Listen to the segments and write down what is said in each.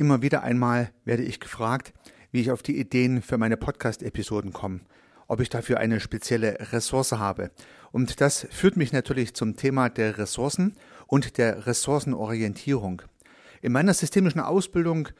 Immer wieder einmal werde ich gefragt, wie ich auf die Ideen für meine Podcast-Episoden komme, ob ich dafür eine spezielle Ressource habe. Und das führt mich natürlich zum Thema der Ressourcen und der Ressourcenorientierung. In meiner systemischen Ausbildung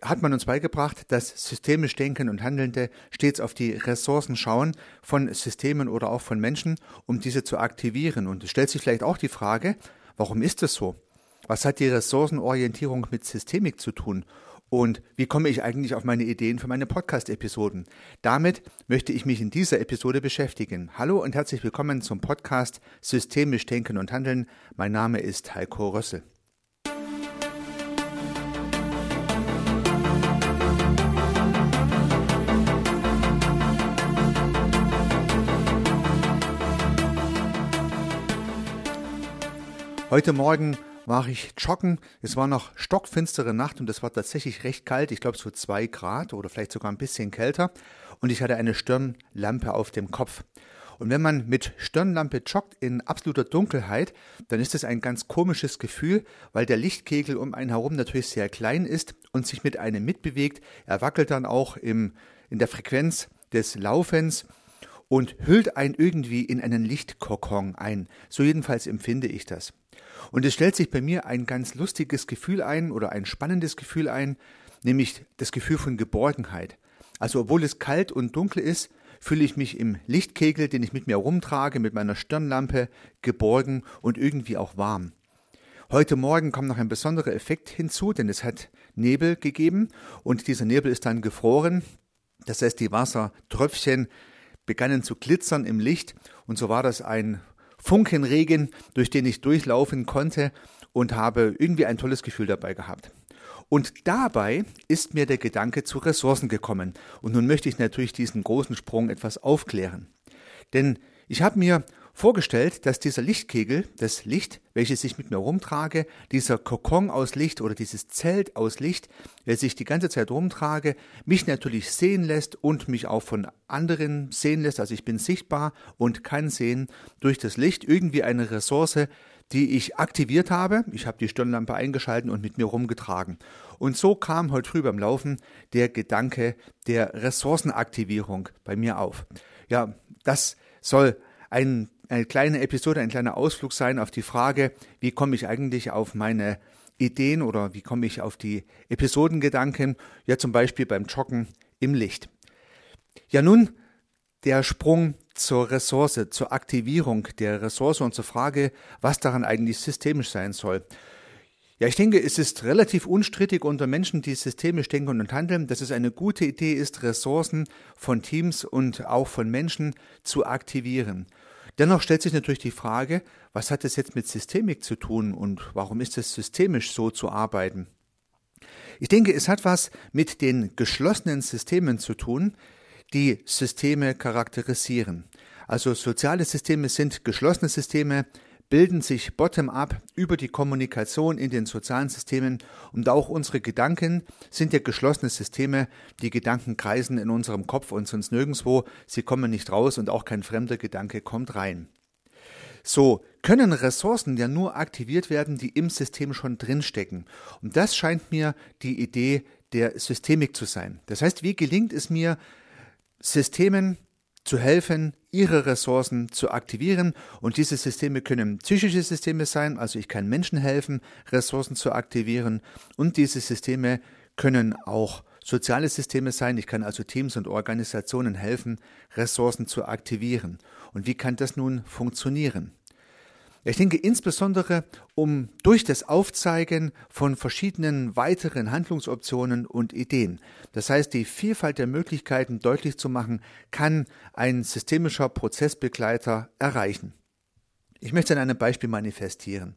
hat man uns beigebracht, dass systemisch Denken und Handelnde stets auf die Ressourcen schauen von Systemen oder auch von Menschen, um diese zu aktivieren. Und es stellt sich vielleicht auch die Frage, warum ist das so? Was hat die Ressourcenorientierung mit Systemik zu tun? Und wie komme ich eigentlich auf meine Ideen für meine Podcast-Episoden? Damit möchte ich mich in dieser Episode beschäftigen. Hallo und herzlich willkommen zum Podcast Systemisch Denken und Handeln. Mein Name ist Heiko Rössel. Heute Morgen war ich joggen. Es war noch stockfinstere Nacht und es war tatsächlich recht kalt. Ich glaube so zwei Grad oder vielleicht sogar ein bisschen kälter. Und ich hatte eine Stirnlampe auf dem Kopf. Und wenn man mit Stirnlampe joggt in absoluter Dunkelheit, dann ist es ein ganz komisches Gefühl, weil der Lichtkegel um einen herum natürlich sehr klein ist und sich mit einem mitbewegt. Er wackelt dann auch im, in der Frequenz des Laufens und hüllt einen irgendwie in einen Lichtkokon ein. So jedenfalls empfinde ich das. Und es stellt sich bei mir ein ganz lustiges Gefühl ein oder ein spannendes Gefühl ein, nämlich das Gefühl von Geborgenheit. Also obwohl es kalt und dunkel ist, fühle ich mich im Lichtkegel, den ich mit mir rumtrage, mit meiner Stirnlampe, geborgen und irgendwie auch warm. Heute Morgen kam noch ein besonderer Effekt hinzu, denn es hat Nebel gegeben und dieser Nebel ist dann gefroren. Das heißt, die Wassertröpfchen begannen zu glitzern im Licht und so war das ein Funkenregen, durch den ich durchlaufen konnte und habe irgendwie ein tolles Gefühl dabei gehabt. Und dabei ist mir der Gedanke zu Ressourcen gekommen. Und nun möchte ich natürlich diesen großen Sprung etwas aufklären. Denn ich habe mir vorgestellt, dass dieser Lichtkegel, das Licht, welches ich mit mir rumtrage, dieser Kokon aus Licht oder dieses Zelt aus Licht, welches ich die ganze Zeit rumtrage, mich natürlich sehen lässt und mich auch von anderen sehen lässt. Also ich bin sichtbar und kann sehen durch das Licht irgendwie eine Ressource, die ich aktiviert habe. Ich habe die Stirnlampe eingeschalten und mit mir rumgetragen. Und so kam heute früh beim Laufen der Gedanke der Ressourcenaktivierung bei mir auf. Ja, das soll ein eine kleine Episode, ein kleiner Ausflug sein auf die Frage, wie komme ich eigentlich auf meine Ideen oder wie komme ich auf die Episodengedanken, ja zum Beispiel beim Joggen im Licht. Ja nun, der Sprung zur Ressource, zur Aktivierung der Ressource und zur Frage, was daran eigentlich systemisch sein soll. Ja, ich denke, es ist relativ unstrittig unter Menschen, die systemisch denken und handeln, dass es eine gute Idee ist, Ressourcen von Teams und auch von Menschen zu aktivieren. Dennoch stellt sich natürlich die Frage, was hat es jetzt mit Systemik zu tun und warum ist es systemisch so zu arbeiten? Ich denke, es hat was mit den geschlossenen Systemen zu tun, die Systeme charakterisieren. Also soziale Systeme sind geschlossene Systeme, bilden sich bottom-up über die Kommunikation in den sozialen Systemen und auch unsere Gedanken sind ja geschlossene Systeme. Die Gedanken kreisen in unserem Kopf und sonst nirgendwo. Sie kommen nicht raus und auch kein fremder Gedanke kommt rein. So können Ressourcen ja nur aktiviert werden, die im System schon drinstecken. Und das scheint mir die Idee der Systemik zu sein. Das heißt, wie gelingt es mir, Systemen zu helfen, ihre Ressourcen zu aktivieren. Und diese Systeme können psychische Systeme sein, also ich kann Menschen helfen, Ressourcen zu aktivieren. Und diese Systeme können auch soziale Systeme sein. Ich kann also Teams und Organisationen helfen, Ressourcen zu aktivieren. Und wie kann das nun funktionieren? Ich denke insbesondere, um durch das Aufzeigen von verschiedenen weiteren Handlungsoptionen und Ideen, das heißt die Vielfalt der Möglichkeiten deutlich zu machen, kann ein systemischer Prozessbegleiter erreichen. Ich möchte an einem Beispiel manifestieren.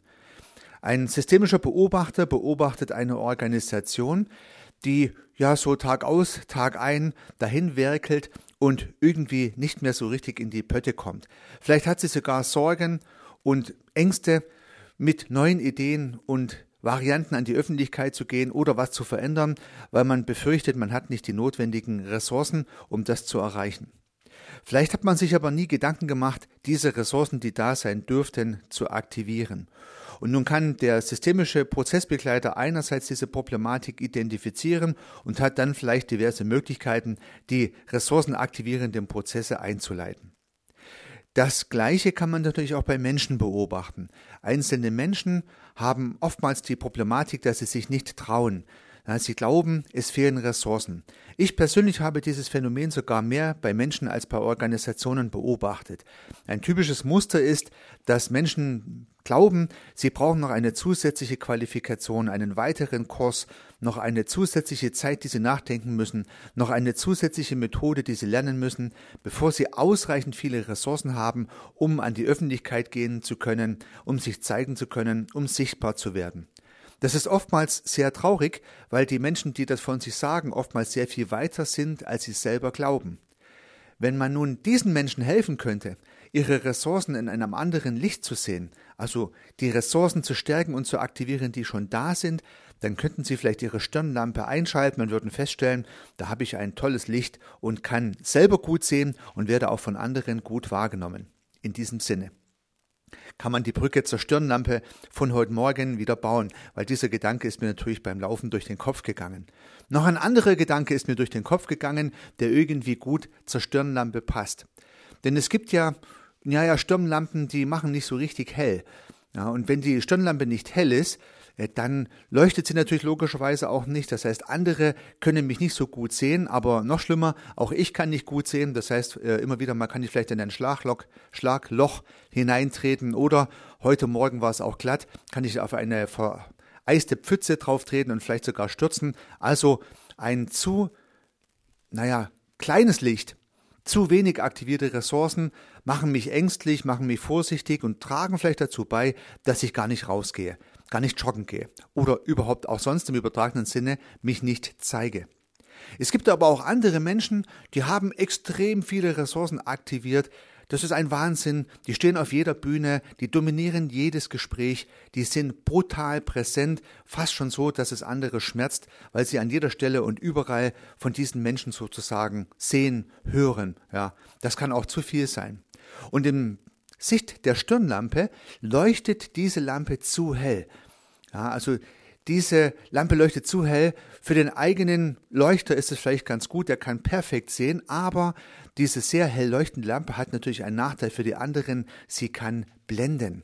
Ein systemischer Beobachter beobachtet eine Organisation, die ja so Tag aus, Tag ein dahin werkelt und irgendwie nicht mehr so richtig in die Pötte kommt. Vielleicht hat sie sogar Sorgen und Ängste, mit neuen Ideen und Varianten an die Öffentlichkeit zu gehen oder was zu verändern, weil man befürchtet, man hat nicht die notwendigen Ressourcen, um das zu erreichen. Vielleicht hat man sich aber nie Gedanken gemacht, diese Ressourcen, die da sein dürften, zu aktivieren. Und nun kann der systemische Prozessbegleiter einerseits diese Problematik identifizieren und hat dann vielleicht diverse Möglichkeiten, die ressourcenaktivierenden Prozesse einzuleiten. Das Gleiche kann man natürlich auch bei Menschen beobachten. Einzelne Menschen haben oftmals die Problematik, dass sie sich nicht trauen, Sie glauben, es fehlen Ressourcen. Ich persönlich habe dieses Phänomen sogar mehr bei Menschen als bei Organisationen beobachtet. Ein typisches Muster ist, dass Menschen glauben, sie brauchen noch eine zusätzliche Qualifikation, einen weiteren Kurs, noch eine zusätzliche Zeit, die sie nachdenken müssen, noch eine zusätzliche Methode, die sie lernen müssen, bevor sie ausreichend viele Ressourcen haben, um an die Öffentlichkeit gehen zu können, um sich zeigen zu können, um sichtbar zu werden. Das ist oftmals sehr traurig, weil die Menschen, die das von sich sagen, oftmals sehr viel weiter sind, als sie selber glauben. Wenn man nun diesen Menschen helfen könnte, ihre Ressourcen in einem anderen Licht zu sehen, also die Ressourcen zu stärken und zu aktivieren, die schon da sind, dann könnten sie vielleicht ihre Stirnlampe einschalten und würden feststellen, da habe ich ein tolles Licht und kann selber gut sehen und werde auch von anderen gut wahrgenommen. In diesem Sinne kann man die Brücke zur Stirnlampe von heute Morgen wieder bauen, weil dieser Gedanke ist mir natürlich beim Laufen durch den Kopf gegangen. Noch ein anderer Gedanke ist mir durch den Kopf gegangen, der irgendwie gut zur Stirnlampe passt. Denn es gibt ja, ja, ja, Stirnlampen, die machen nicht so richtig hell. Ja, und wenn die Stirnlampe nicht hell ist, dann leuchtet sie natürlich logischerweise auch nicht. Das heißt, andere können mich nicht so gut sehen, aber noch schlimmer, auch ich kann nicht gut sehen. Das heißt, äh, immer wieder mal kann ich vielleicht in ein Schlagloch, Schlagloch hineintreten oder heute Morgen war es auch glatt, kann ich auf eine vereiste Pfütze drauf treten und vielleicht sogar stürzen. Also ein zu, naja, kleines Licht zu wenig aktivierte Ressourcen machen mich ängstlich, machen mich vorsichtig und tragen vielleicht dazu bei, dass ich gar nicht rausgehe gar nicht joggen gehe oder überhaupt auch sonst im übertragenen Sinne mich nicht zeige. Es gibt aber auch andere Menschen, die haben extrem viele Ressourcen aktiviert. Das ist ein Wahnsinn. Die stehen auf jeder Bühne, die dominieren jedes Gespräch, die sind brutal präsent, fast schon so, dass es andere schmerzt, weil sie an jeder Stelle und überall von diesen Menschen sozusagen sehen, hören. Ja, das kann auch zu viel sein. Und im Sicht der Stirnlampe leuchtet diese Lampe zu hell. Ja, also diese Lampe leuchtet zu hell. Für den eigenen Leuchter ist es vielleicht ganz gut, der kann perfekt sehen, aber diese sehr hell leuchtende Lampe hat natürlich einen Nachteil für die anderen, sie kann blenden.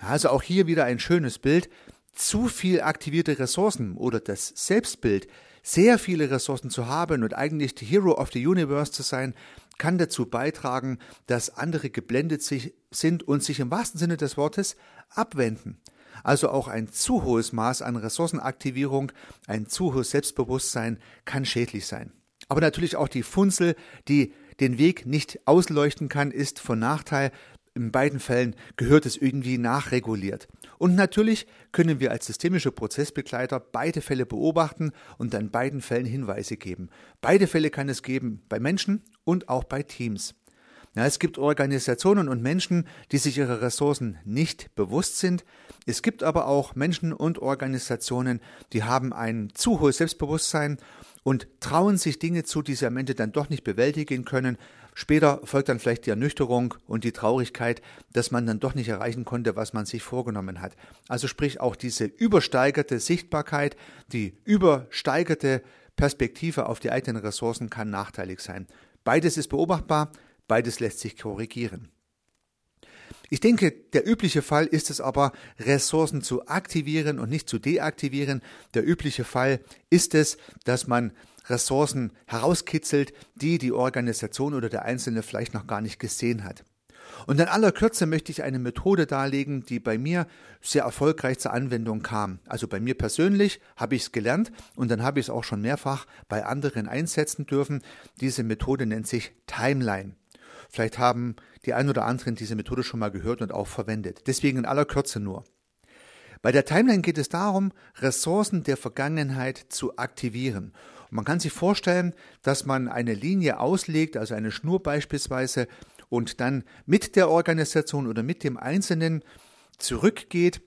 Ja, also auch hier wieder ein schönes Bild. Zu viel aktivierte Ressourcen oder das Selbstbild, sehr viele Ressourcen zu haben und eigentlich die Hero of the Universe zu sein, kann dazu beitragen, dass andere geblendet sind und sich im wahrsten Sinne des Wortes abwenden. Also auch ein zu hohes Maß an Ressourcenaktivierung, ein zu hohes Selbstbewusstsein kann schädlich sein. Aber natürlich auch die Funzel, die den Weg nicht ausleuchten kann, ist von Nachteil. In beiden Fällen gehört es irgendwie nachreguliert. Und natürlich können wir als systemische Prozessbegleiter beide Fälle beobachten und an beiden Fällen Hinweise geben. Beide Fälle kann es geben bei Menschen und auch bei Teams. Ja, es gibt Organisationen und Menschen, die sich ihrer Ressourcen nicht bewusst sind. Es gibt aber auch Menschen und Organisationen, die haben ein zu hohes Selbstbewusstsein und trauen sich Dinge zu, die sie am Ende dann doch nicht bewältigen können. Später folgt dann vielleicht die Ernüchterung und die Traurigkeit, dass man dann doch nicht erreichen konnte, was man sich vorgenommen hat. Also sprich auch diese übersteigerte Sichtbarkeit, die übersteigerte Perspektive auf die eigenen Ressourcen kann nachteilig sein. Beides ist beobachtbar, beides lässt sich korrigieren. Ich denke, der übliche Fall ist es aber, Ressourcen zu aktivieren und nicht zu deaktivieren. Der übliche Fall ist es, dass man Ressourcen herauskitzelt, die die Organisation oder der Einzelne vielleicht noch gar nicht gesehen hat. Und in aller Kürze möchte ich eine Methode darlegen, die bei mir sehr erfolgreich zur Anwendung kam. Also bei mir persönlich habe ich es gelernt und dann habe ich es auch schon mehrfach bei anderen einsetzen dürfen. Diese Methode nennt sich Timeline. Vielleicht haben die ein oder anderen diese Methode schon mal gehört und auch verwendet. Deswegen in aller Kürze nur. Bei der Timeline geht es darum, Ressourcen der Vergangenheit zu aktivieren. Man kann sich vorstellen, dass man eine Linie auslegt, also eine Schnur beispielsweise, und dann mit der Organisation oder mit dem Einzelnen zurückgeht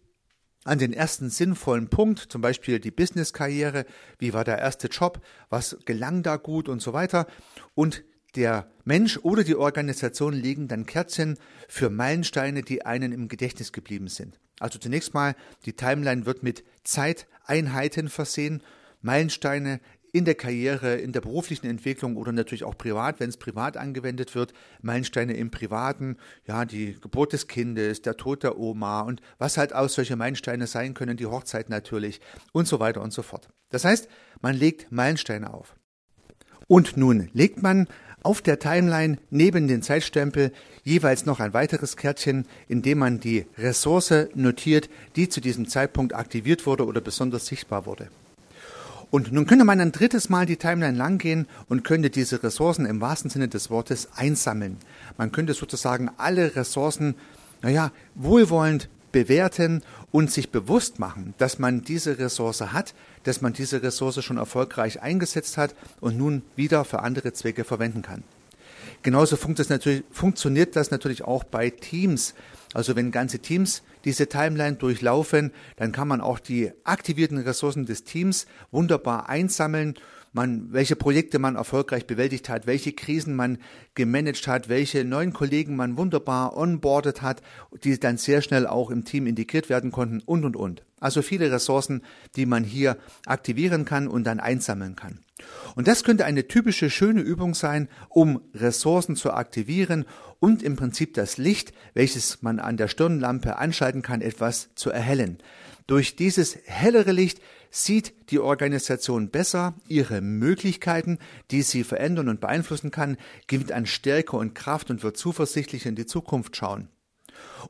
an den ersten sinnvollen Punkt, zum Beispiel die Business-Karriere, wie war der erste Job, was gelang da gut und so weiter, und der Mensch oder die Organisation legen dann Kerzen für Meilensteine, die einen im Gedächtnis geblieben sind. Also zunächst mal, die Timeline wird mit Zeiteinheiten versehen, Meilensteine in der Karriere, in der beruflichen Entwicklung oder natürlich auch privat, wenn es privat angewendet wird, Meilensteine im Privaten, ja, die Geburt des Kindes, der Tod der Oma und was halt auch solche Meilensteine sein können, die Hochzeit natürlich und so weiter und so fort. Das heißt, man legt Meilensteine auf. Und nun legt man auf der Timeline neben den Zeitstempel jeweils noch ein weiteres Kärtchen, in dem man die Ressource notiert, die zu diesem Zeitpunkt aktiviert wurde oder besonders sichtbar wurde. Und nun könnte man ein drittes Mal die Timeline langgehen und könnte diese Ressourcen im wahrsten Sinne des Wortes einsammeln. Man könnte sozusagen alle Ressourcen, naja, wohlwollend bewerten und sich bewusst machen, dass man diese Ressource hat, dass man diese Ressource schon erfolgreich eingesetzt hat und nun wieder für andere Zwecke verwenden kann. Genauso funktioniert das natürlich auch bei Teams. Also wenn ganze Teams diese Timeline durchlaufen, dann kann man auch die aktivierten Ressourcen des Teams wunderbar einsammeln man, welche Projekte man erfolgreich bewältigt hat, welche Krisen man gemanagt hat, welche neuen Kollegen man wunderbar onboardet hat, die dann sehr schnell auch im Team integriert werden konnten und, und, und. Also viele Ressourcen, die man hier aktivieren kann und dann einsammeln kann. Und das könnte eine typische schöne Übung sein, um Ressourcen zu aktivieren und im Prinzip das Licht, welches man an der Stirnlampe anschalten kann, etwas zu erhellen. Durch dieses hellere Licht sieht die Organisation besser ihre Möglichkeiten, die sie verändern und beeinflussen kann, gewinnt an Stärke und Kraft und wird zuversichtlich in die Zukunft schauen.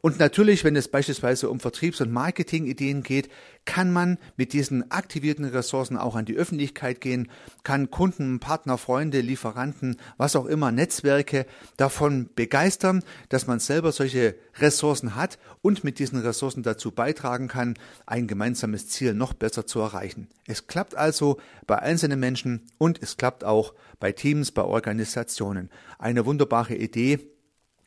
Und natürlich, wenn es beispielsweise um Vertriebs- und Marketingideen geht, kann man mit diesen aktivierten Ressourcen auch an die Öffentlichkeit gehen, kann Kunden, Partner, Freunde, Lieferanten, was auch immer, Netzwerke davon begeistern, dass man selber solche Ressourcen hat und mit diesen Ressourcen dazu beitragen kann, ein gemeinsames Ziel noch besser zu erreichen. Es klappt also bei einzelnen Menschen und es klappt auch bei Teams, bei Organisationen. Eine wunderbare Idee,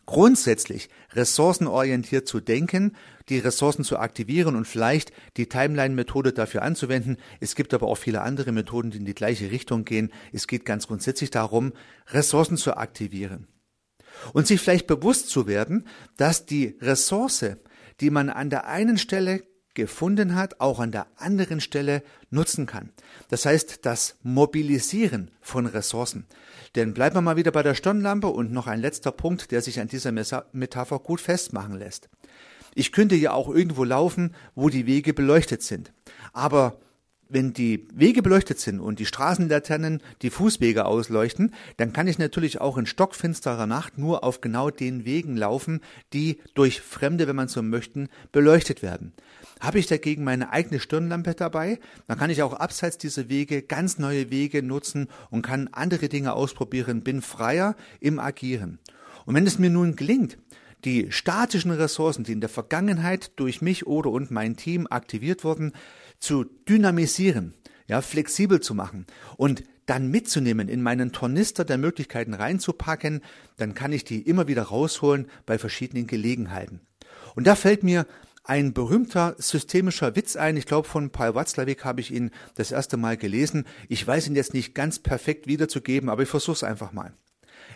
grundsätzlich ressourcenorientiert zu denken, die Ressourcen zu aktivieren und vielleicht die Timeline-Methode dafür anzuwenden. Es gibt aber auch viele andere Methoden, die in die gleiche Richtung gehen. Es geht ganz grundsätzlich darum, Ressourcen zu aktivieren. Und sich vielleicht bewusst zu werden, dass die Ressource, die man an der einen Stelle gefunden hat, auch an der anderen Stelle nutzen kann. Das heißt, das Mobilisieren von Ressourcen. Denn bleiben wir mal wieder bei der Stirnlampe und noch ein letzter Punkt, der sich an dieser Metapher gut festmachen lässt. Ich könnte ja auch irgendwo laufen, wo die Wege beleuchtet sind. Aber wenn die Wege beleuchtet sind und die Straßenlaternen die Fußwege ausleuchten, dann kann ich natürlich auch in stockfinsterer Nacht nur auf genau den Wegen laufen, die durch Fremde, wenn man so möchten, beleuchtet werden. Habe ich dagegen meine eigene Stirnlampe dabei, dann kann ich auch abseits dieser Wege ganz neue Wege nutzen und kann andere Dinge ausprobieren, bin freier im Agieren. Und wenn es mir nun gelingt, die statischen Ressourcen, die in der Vergangenheit durch mich oder und mein Team aktiviert wurden, zu dynamisieren, ja, flexibel zu machen und dann mitzunehmen, in meinen Tornister der Möglichkeiten reinzupacken, dann kann ich die immer wieder rausholen bei verschiedenen Gelegenheiten. Und da fällt mir ein berühmter systemischer Witz ein. Ich glaube, von Paul Watzlawick habe ich ihn das erste Mal gelesen. Ich weiß ihn jetzt nicht ganz perfekt wiederzugeben, aber ich versuche es einfach mal.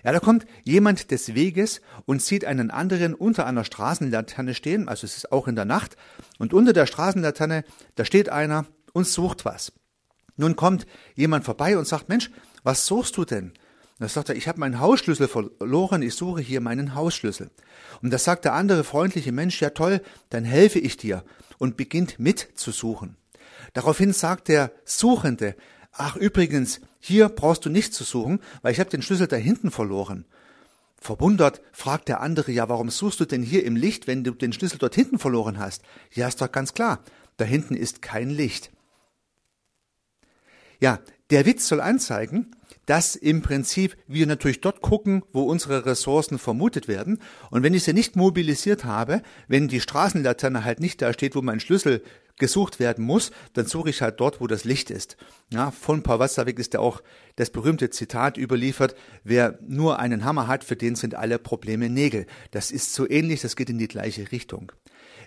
Ja, da kommt jemand des Weges und sieht einen anderen unter einer Straßenlaterne stehen, also es ist auch in der Nacht, und unter der Straßenlaterne, da steht einer und sucht was. Nun kommt jemand vorbei und sagt, Mensch, was suchst du denn? Da sagt er, ich habe meinen Hausschlüssel verloren, ich suche hier meinen Hausschlüssel. Und da sagt der andere freundliche Mensch, ja toll, dann helfe ich dir und beginnt mitzusuchen. Daraufhin sagt der Suchende, ach übrigens, hier brauchst du nicht zu suchen, weil ich habe den Schlüssel da hinten verloren. Verwundert fragt der andere, ja, warum suchst du denn hier im Licht, wenn du den Schlüssel dort hinten verloren hast? Ja, ist doch ganz klar, da hinten ist kein Licht. Ja, der Witz soll anzeigen, dass im Prinzip wir natürlich dort gucken, wo unsere Ressourcen vermutet werden. Und wenn ich sie nicht mobilisiert habe, wenn die Straßenlaterne halt nicht da steht, wo mein Schlüssel gesucht werden muss, dann suche ich halt dort, wo das Licht ist. Ja, von Paul Watzlawick ist ja auch das berühmte Zitat überliefert, wer nur einen Hammer hat, für den sind alle Probleme Nägel. Das ist so ähnlich, das geht in die gleiche Richtung.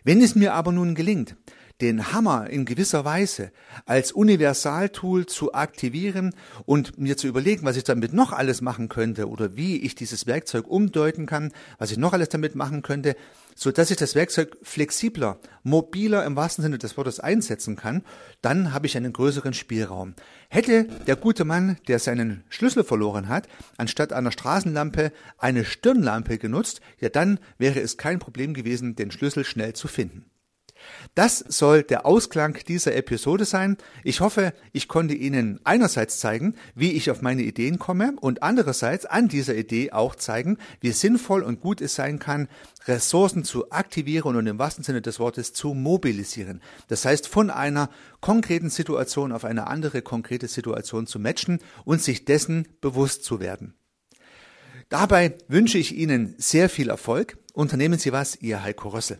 Wenn es mir aber nun gelingt, den Hammer in gewisser Weise als Universaltool zu aktivieren und mir zu überlegen, was ich damit noch alles machen könnte oder wie ich dieses Werkzeug umdeuten kann, was ich noch alles damit machen könnte, so dass ich das Werkzeug flexibler, mobiler im wahrsten Sinne des Wortes einsetzen kann, dann habe ich einen größeren Spielraum. Hätte der gute Mann, der seinen Schlüssel verloren hat, anstatt einer Straßenlampe eine Stirnlampe genutzt, ja dann wäre es kein Problem gewesen, den Schlüssel schnell zu finden. Das soll der Ausklang dieser Episode sein. Ich hoffe, ich konnte Ihnen einerseits zeigen, wie ich auf meine Ideen komme und andererseits an dieser Idee auch zeigen, wie sinnvoll und gut es sein kann, Ressourcen zu aktivieren und im wahrsten Sinne des Wortes zu mobilisieren. Das heißt, von einer konkreten Situation auf eine andere konkrete Situation zu matchen und sich dessen bewusst zu werden. Dabei wünsche ich Ihnen sehr viel Erfolg. Unternehmen Sie was, Ihr Heiko Rössel.